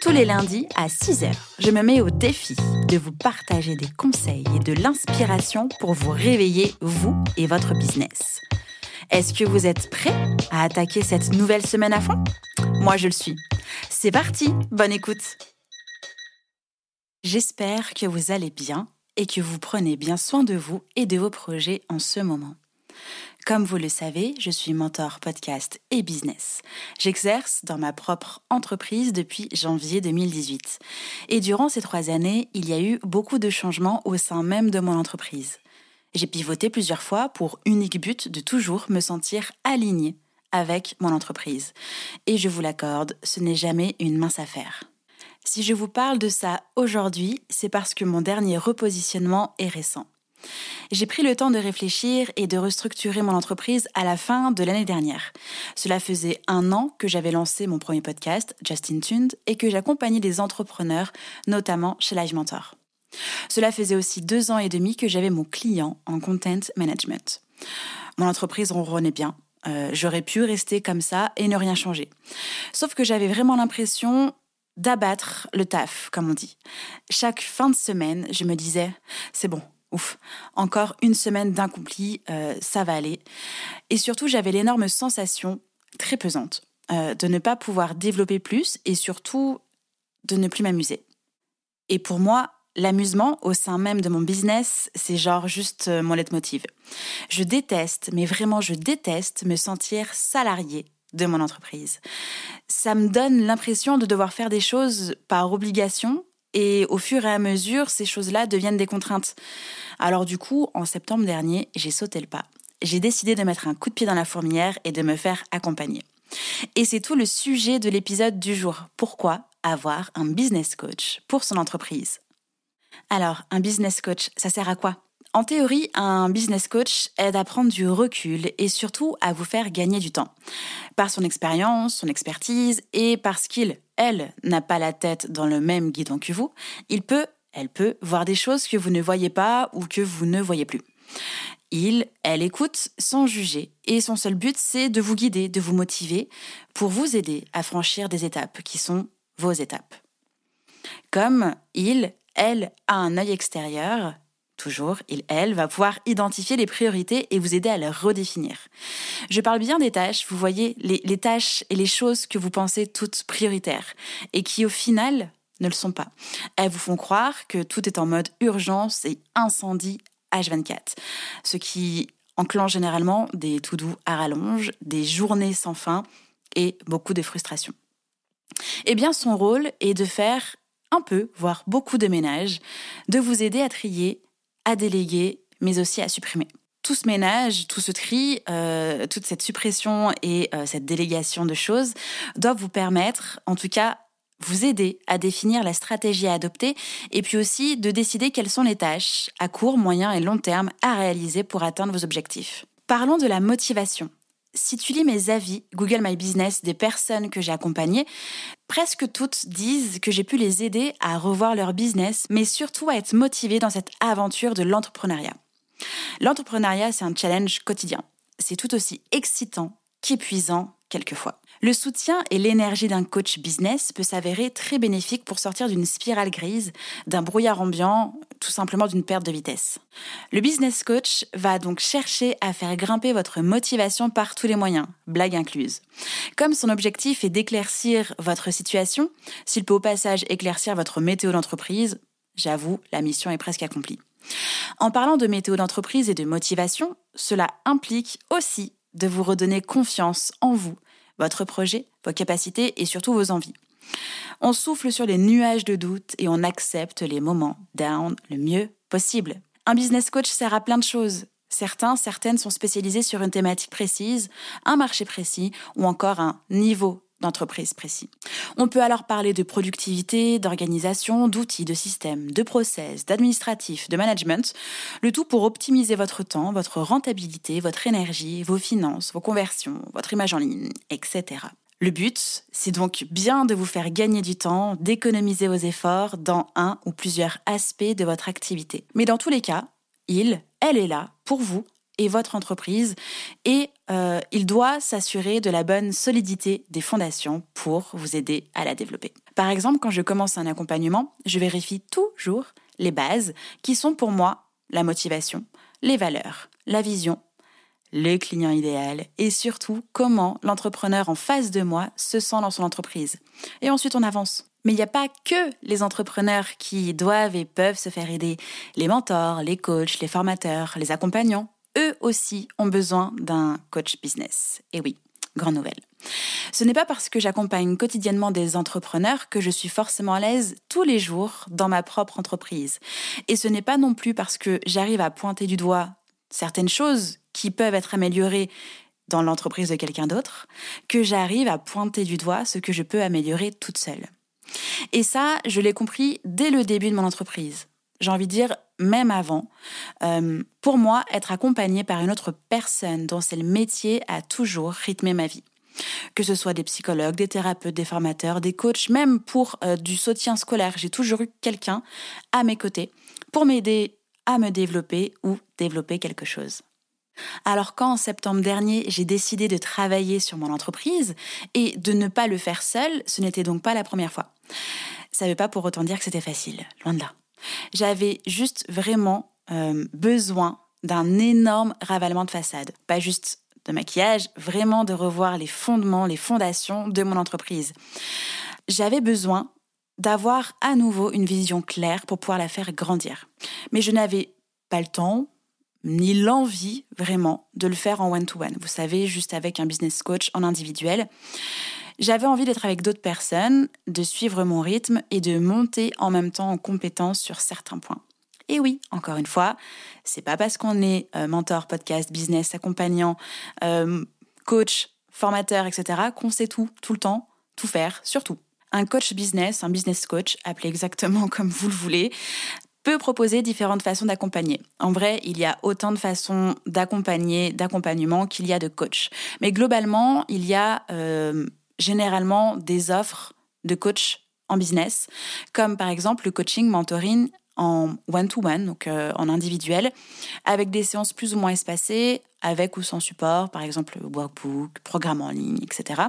Tous les lundis à 6h, je me mets au défi de vous partager des conseils et de l'inspiration pour vous réveiller, vous et votre business. Est-ce que vous êtes prêts à attaquer cette nouvelle semaine à fond? Moi, je le suis. C'est parti, bonne écoute J'espère que vous allez bien et que vous prenez bien soin de vous et de vos projets en ce moment. Comme vous le savez, je suis mentor podcast et business. J'exerce dans ma propre entreprise depuis janvier 2018. Et durant ces trois années, il y a eu beaucoup de changements au sein même de mon entreprise. J'ai pivoté plusieurs fois pour unique but de toujours me sentir alignée avec mon entreprise. Et je vous l'accorde, ce n'est jamais une mince affaire. Si je vous parle de ça aujourd'hui, c'est parce que mon dernier repositionnement est récent. J'ai pris le temps de réfléchir et de restructurer mon entreprise à la fin de l'année dernière. Cela faisait un an que j'avais lancé mon premier podcast, Justin Tuned, et que j'accompagnais des entrepreneurs, notamment chez Live Mentor. Cela faisait aussi deux ans et demi que j'avais mon client en content management. Mon entreprise ronronnait bien. Euh, j'aurais pu rester comme ça et ne rien changer. Sauf que j'avais vraiment l'impression d'abattre le taf, comme on dit. Chaque fin de semaine, je me disais, c'est bon, ouf, encore une semaine d'incompli, euh, ça va aller. Et surtout, j'avais l'énorme sensation, très pesante, euh, de ne pas pouvoir développer plus et surtout de ne plus m'amuser. Et pour moi, l'amusement au sein même de mon business, c'est genre juste euh, mon leitmotiv. Je déteste, mais vraiment je déteste me sentir salarié de mon entreprise. Ça me donne l'impression de devoir faire des choses par obligation et au fur et à mesure, ces choses-là deviennent des contraintes. Alors du coup, en septembre dernier, j'ai sauté le pas. J'ai décidé de mettre un coup de pied dans la fourmilière et de me faire accompagner. Et c'est tout le sujet de l'épisode du jour. Pourquoi avoir un business coach pour son entreprise? Alors, un business coach, ça sert à quoi? En théorie, un business coach aide à prendre du recul et surtout à vous faire gagner du temps. Par son expérience, son expertise et parce qu'il, elle, n'a pas la tête dans le même guidon que vous, il peut, elle peut, voir des choses que vous ne voyez pas ou que vous ne voyez plus. Il, elle écoute sans juger et son seul but c'est de vous guider, de vous motiver pour vous aider à franchir des étapes qui sont vos étapes. Comme il, elle a un œil extérieur, toujours, il, elle, va pouvoir identifier les priorités et vous aider à les redéfinir. Je parle bien des tâches, vous voyez, les, tâches et les choses que vous pensez toutes prioritaires et qui au final ne le sont pas. Elles vous font croire que tout est en mode urgence et incendie H24, ce qui enclenche généralement des tout doux à rallonge, des journées sans fin et beaucoup de frustration. Eh bien, son rôle est de faire un peu, voire beaucoup de ménage, de vous aider à trier à déléguer, mais aussi à supprimer. Tout ce ménage, tout ce tri, euh, toute cette suppression et euh, cette délégation de choses doivent vous permettre, en tout cas, vous aider à définir la stratégie à adopter et puis aussi de décider quelles sont les tâches à court, moyen et long terme à réaliser pour atteindre vos objectifs. Parlons de la motivation. Si tu lis mes avis Google My Business des personnes que j'ai accompagnées, presque toutes disent que j'ai pu les aider à revoir leur business, mais surtout à être motivées dans cette aventure de l'entrepreneuriat. L'entrepreneuriat, c'est un challenge quotidien. C'est tout aussi excitant qu'épuisant quelquefois. Le soutien et l'énergie d'un coach business peut s'avérer très bénéfique pour sortir d'une spirale grise, d'un brouillard ambiant, tout simplement d'une perte de vitesse. Le business coach va donc chercher à faire grimper votre motivation par tous les moyens, blague incluse. Comme son objectif est d'éclaircir votre situation, s'il peut au passage éclaircir votre météo d'entreprise, j'avoue, la mission est presque accomplie. En parlant de météo d'entreprise et de motivation, cela implique aussi de vous redonner confiance en vous, votre projet, vos capacités et surtout vos envies. On souffle sur les nuages de doute et on accepte les moments down le mieux possible. Un business coach sert à plein de choses. Certains, certaines sont spécialisés sur une thématique précise, un marché précis ou encore un niveau d'entreprise précis. On peut alors parler de productivité, d'organisation, d'outils, de systèmes, de process, d'administratif, de management, le tout pour optimiser votre temps, votre rentabilité, votre énergie, vos finances, vos conversions, votre image en ligne, etc. Le but, c'est donc bien de vous faire gagner du temps, d'économiser vos efforts dans un ou plusieurs aspects de votre activité. Mais dans tous les cas, il, elle est là pour vous et votre entreprise et euh, il doit s'assurer de la bonne solidité des fondations pour vous aider à la développer. Par exemple, quand je commence un accompagnement, je vérifie toujours les bases qui sont pour moi la motivation, les valeurs, la vision, le client idéal et surtout comment l'entrepreneur en face de moi se sent dans son entreprise. Et ensuite on avance. Mais il n'y a pas que les entrepreneurs qui doivent et peuvent se faire aider. Les mentors, les coachs, les formateurs, les accompagnants eux aussi ont besoin d'un coach business. Et oui, grande nouvelle. Ce n'est pas parce que j'accompagne quotidiennement des entrepreneurs que je suis forcément à l'aise tous les jours dans ma propre entreprise. Et ce n'est pas non plus parce que j'arrive à pointer du doigt certaines choses qui peuvent être améliorées dans l'entreprise de quelqu'un d'autre que j'arrive à pointer du doigt ce que je peux améliorer toute seule. Et ça, je l'ai compris dès le début de mon entreprise j'ai envie de dire même avant, euh, pour moi, être accompagnée par une autre personne dont c'est le métier a toujours rythmé ma vie. Que ce soit des psychologues, des thérapeutes, des formateurs, des coachs, même pour euh, du soutien scolaire, j'ai toujours eu quelqu'un à mes côtés pour m'aider à me développer ou développer quelque chose. Alors quand en septembre dernier j'ai décidé de travailler sur mon entreprise et de ne pas le faire seul, ce n'était donc pas la première fois. Ça ne veut pas pour autant dire que c'était facile, loin de là. J'avais juste vraiment euh, besoin d'un énorme ravalement de façade. Pas juste de maquillage, vraiment de revoir les fondements, les fondations de mon entreprise. J'avais besoin d'avoir à nouveau une vision claire pour pouvoir la faire grandir. Mais je n'avais pas le temps, ni l'envie vraiment de le faire en one-to-one. Vous savez, juste avec un business coach en individuel. J'avais envie d'être avec d'autres personnes, de suivre mon rythme et de monter en même temps en compétence sur certains points. Et oui, encore une fois, c'est pas parce qu'on est euh, mentor, podcast, business, accompagnant, euh, coach, formateur, etc., qu'on sait tout, tout le temps, tout faire, surtout. Un coach business, un business coach, appelé exactement comme vous le voulez, peut proposer différentes façons d'accompagner. En vrai, il y a autant de façons d'accompagner, d'accompagnement qu'il y a de coach. Mais globalement, il y a euh, généralement des offres de coach en business, comme par exemple le coaching mentoring en one-to-one, donc euh, en individuel, avec des séances plus ou moins espacées, avec ou sans support, par exemple workbook, programme en ligne, etc.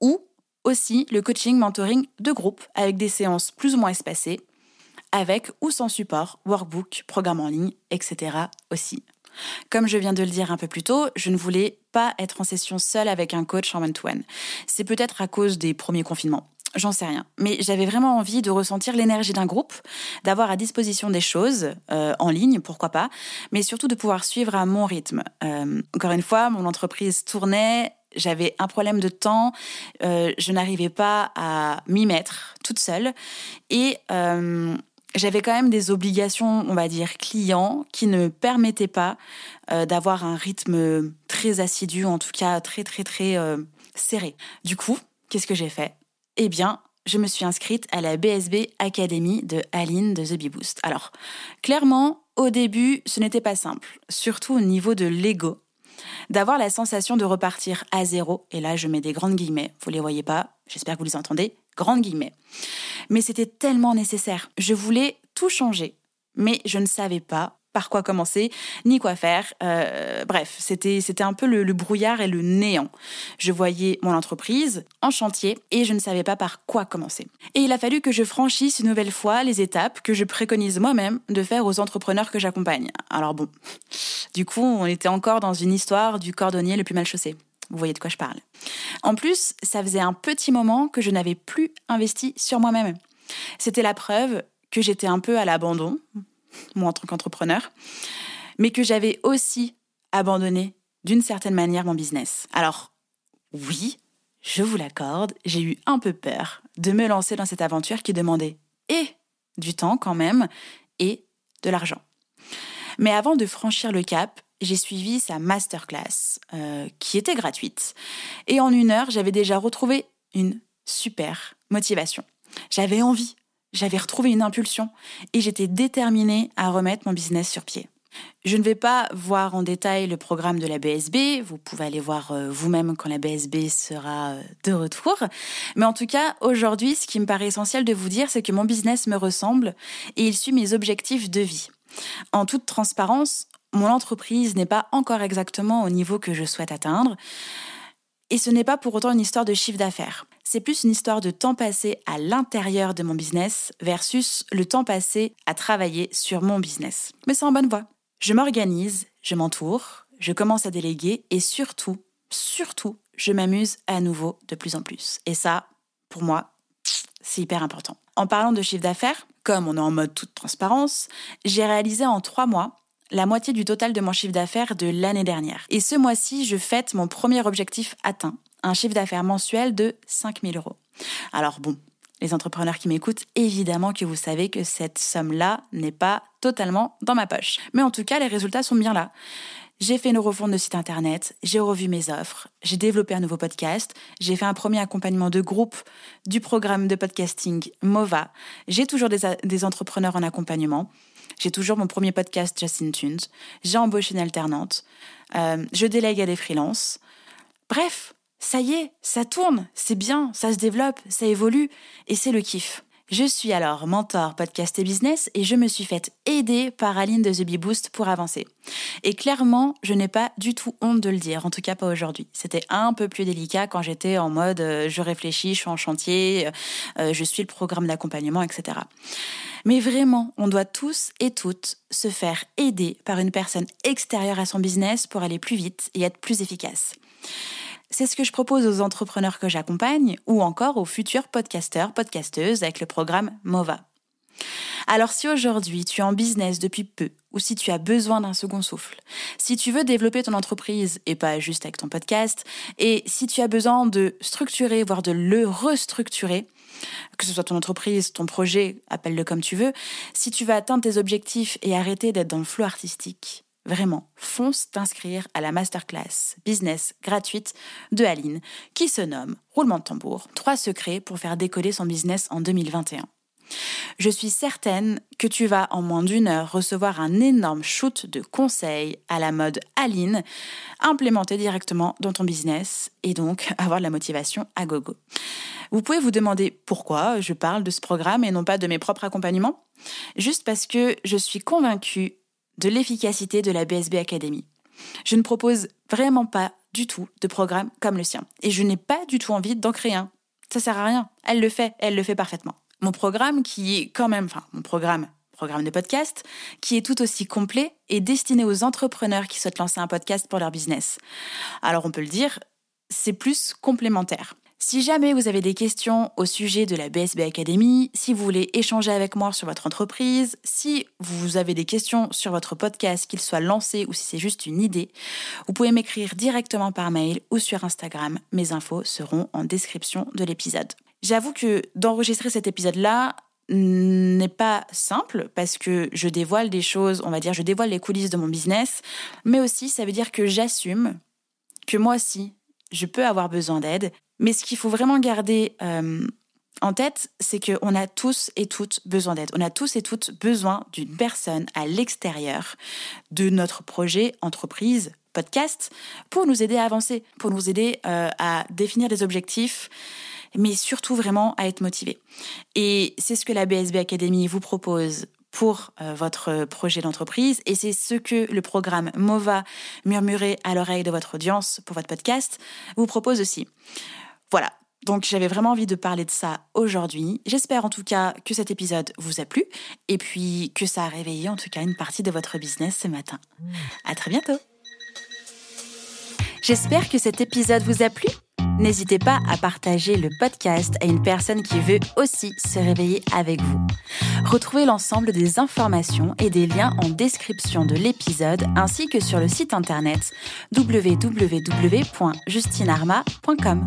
Ou aussi le coaching mentoring de groupe, avec des séances plus ou moins espacées, avec ou sans support, workbook, programme en ligne, etc. aussi. Comme je viens de le dire un peu plus tôt, je ne voulais être en session seule avec un coach en one-to-one. C'est peut-être à cause des premiers confinements. J'en sais rien. Mais j'avais vraiment envie de ressentir l'énergie d'un groupe, d'avoir à disposition des choses, euh, en ligne, pourquoi pas, mais surtout de pouvoir suivre à mon rythme. Euh, encore une fois, mon entreprise tournait, j'avais un problème de temps, euh, je n'arrivais pas à m'y mettre toute seule. Et j'avais quand même des obligations, on va dire, clients qui ne me permettaient pas euh, d'avoir un rythme très assidu, en tout cas très très très euh, serré. Du coup, qu'est-ce que j'ai fait? Eh bien, je me suis inscrite à la BSB Academy de Aline de The Bee Boost. Alors, clairement, au début, ce n'était pas simple, surtout au niveau de l'ego. D'avoir la sensation de repartir à zéro, et là je mets des grandes guillemets, vous les voyez pas, j'espère que vous les entendez, grandes guillemets. Mais c'était tellement nécessaire. Je voulais tout changer, mais je ne savais pas par quoi commencer, ni quoi faire. Euh, bref, c'était un peu le, le, brouillard et le néant. Je voyais mon entreprise en chantier et je ne savais pas par quoi commencer. Et il a fallu que je franchisse une nouvelle fois les étapes que je préconise moi-même de faire aux entrepreneurs que j'accompagne. Alors bon, du coup, on était encore dans une histoire du cordonnier le plus mal chaussé. Vous voyez de quoi je parle. En plus, ça faisait un petit moment que je n'avais plus investi sur moi-même. C'était la preuve que j'étais un peu à l'abandon, moi en tant qu'entrepreneur, mais que j'avais aussi abandonné d'une certaine manière mon business. Alors, oui, je vous l'accorde, j'ai eu un peu peur de me lancer dans cette aventure qui demandait et du temps quand même et de l'argent. Mais avant de franchir le cap, j'ai suivi sa masterclass euh, qui était gratuite. Et en une heure, j'avais déjà retrouvé une super motivation. J'avais envie, j'avais retrouvé une impulsion et j'étais déterminée à remettre mon business sur pied. Je ne vais pas voir en détail le programme de la BSB, vous pouvez aller voir euh, vous-même quand la BSB sera euh, de retour. Mais en tout cas, aujourd'hui, ce qui me paraît essentiel de vous dire, c'est que mon business me ressemble et il suit mes objectifs de vie. En toute transparence, mon entreprise n'est pas encore exactement au niveau que je souhaite atteindre. Et ce n'est pas pour autant une histoire de chiffre d'affaires. C'est plus une histoire de temps passé à l'intérieur de mon business versus le temps passé à travailler sur mon business. Mais c'est en bonne voie. Je m'organise, je m'entoure, je commence à déléguer et surtout, surtout, je m'amuse à nouveau de plus en plus. Et ça, pour moi, c'est hyper important. En parlant de chiffre d'affaires, comme on est en mode toute transparence, j'ai réalisé en trois mois la moitié du total de mon chiffre d'affaires de l'année dernière. Et ce mois-ci, je fête mon premier objectif atteint, un chiffre d'affaires mensuel de 5000 euros. Alors bon, les entrepreneurs qui m'écoutent, évidemment que vous savez que cette somme-là n'est pas totalement dans ma poche. Mais en tout cas, les résultats sont bien là. J'ai fait une refonte de site internet, j'ai revu mes offres, j'ai développé un nouveau podcast, j'ai fait un premier accompagnement de groupe du programme de podcasting MOVA, j'ai toujours des, entrepreneurs en accompagnement, j'ai toujours mon premier podcast Justin Tunes, j'ai embauché une alternante, euh, je délègue à des freelances. Bref, ça y est, ça tourne, c'est bien, ça se développe, ça évolue, et c'est le kiff. Je suis alors mentor podcast et business et je me suis faite aider par Aline de The Bee Boost pour avancer. Et clairement, je n'ai pas du tout honte de le dire, en tout cas pas aujourd'hui. C'était un peu plus délicat quand j'étais en mode euh, je réfléchis, je suis en chantier, euh, euh, je suis le programme d'accompagnement, etc. Mais vraiment, on doit tous et toutes se faire aider par une personne extérieure à son business pour aller plus vite et être plus efficace. C'est ce que je propose aux entrepreneurs que j'accompagne ou encore aux futurs podcasteurs, podcasteuses avec le programme MOVA. Alors si aujourd'hui tu es en business depuis peu ou si tu as besoin d'un second souffle, si tu veux développer ton entreprise et pas juste avec ton podcast, et si tu as besoin de structurer, voire de le restructurer, que ce soit ton entreprise, ton projet, appelle-le comme tu veux, si tu veux atteindre tes objectifs et arrêter d'être dans le flot artistique, Vraiment, fonce t'inscrire à la masterclass business gratuite de Aline qui se nomme Roulement de tambour, trois secrets pour faire décoller son business en 2021. Je suis certaine que tu vas en moins d'une heure recevoir un énorme shoot de conseils à la mode Aline, implémenté directement dans ton business et donc avoir de la motivation à gogo. Vous pouvez vous demander pourquoi je parle de ce programme et non pas de mes propres accompagnements? Juste parce que je suis convaincue de l'efficacité de la BSB Academy. Je ne propose vraiment pas du tout de programme comme le sien. Et je n'ai pas du tout envie d'en créer un. Ça sert à rien. Elle le fait, elle le fait parfaitement. Mon programme qui est quand même, enfin, mon programme, programme de podcast, qui est tout aussi complet, est destiné aux entrepreneurs qui souhaitent lancer un podcast pour leur business. Alors on peut le dire, c'est plus complémentaire. Si jamais vous avez des questions au sujet de la BSB Academy, si vous voulez échanger avec moi sur votre entreprise, si vous avez des questions sur votre podcast, qu'il soit lancé ou si c'est juste une idée, vous pouvez m'écrire directement par mail ou sur Instagram. Mes infos seront en description de l'épisode. J'avoue que d'enregistrer cet épisode-là, n'est pas simple parce que je dévoile des choses, on va dire, je dévoile les coulisses de mon business, mais aussi ça veut dire que j'assume que moi aussi, je peux avoir besoin d'aide mais ce qu'il faut vraiment garder euh, en tête, c'est qu'on a tous et toutes besoin d'aide. On a tous et toutes besoin d'une personne à l'extérieur de notre projet, entreprise, podcast, pour nous aider à avancer, pour nous aider euh, à définir des objectifs, mais surtout vraiment à être motivé. Et c'est ce que la BSB Academy vous propose pour euh, votre projet d'entreprise et c'est ce que le programme MOVA murmurer à l'oreille de votre audience pour votre podcast vous propose aussi. Voilà. Donc j'avais vraiment envie de parler de ça aujourd'hui. J'espère en tout cas que cet épisode vous a plu et puis que ça a réveillé en tout cas une partie de votre business ce matin. À très bientôt. J'espère que cet épisode vous a plu. N'hésitez pas à partager le podcast à une personne qui veut aussi se réveiller avec vous. Retrouvez l'ensemble des informations et des liens en description de l'épisode ainsi que sur le site internet www.justinarma.com.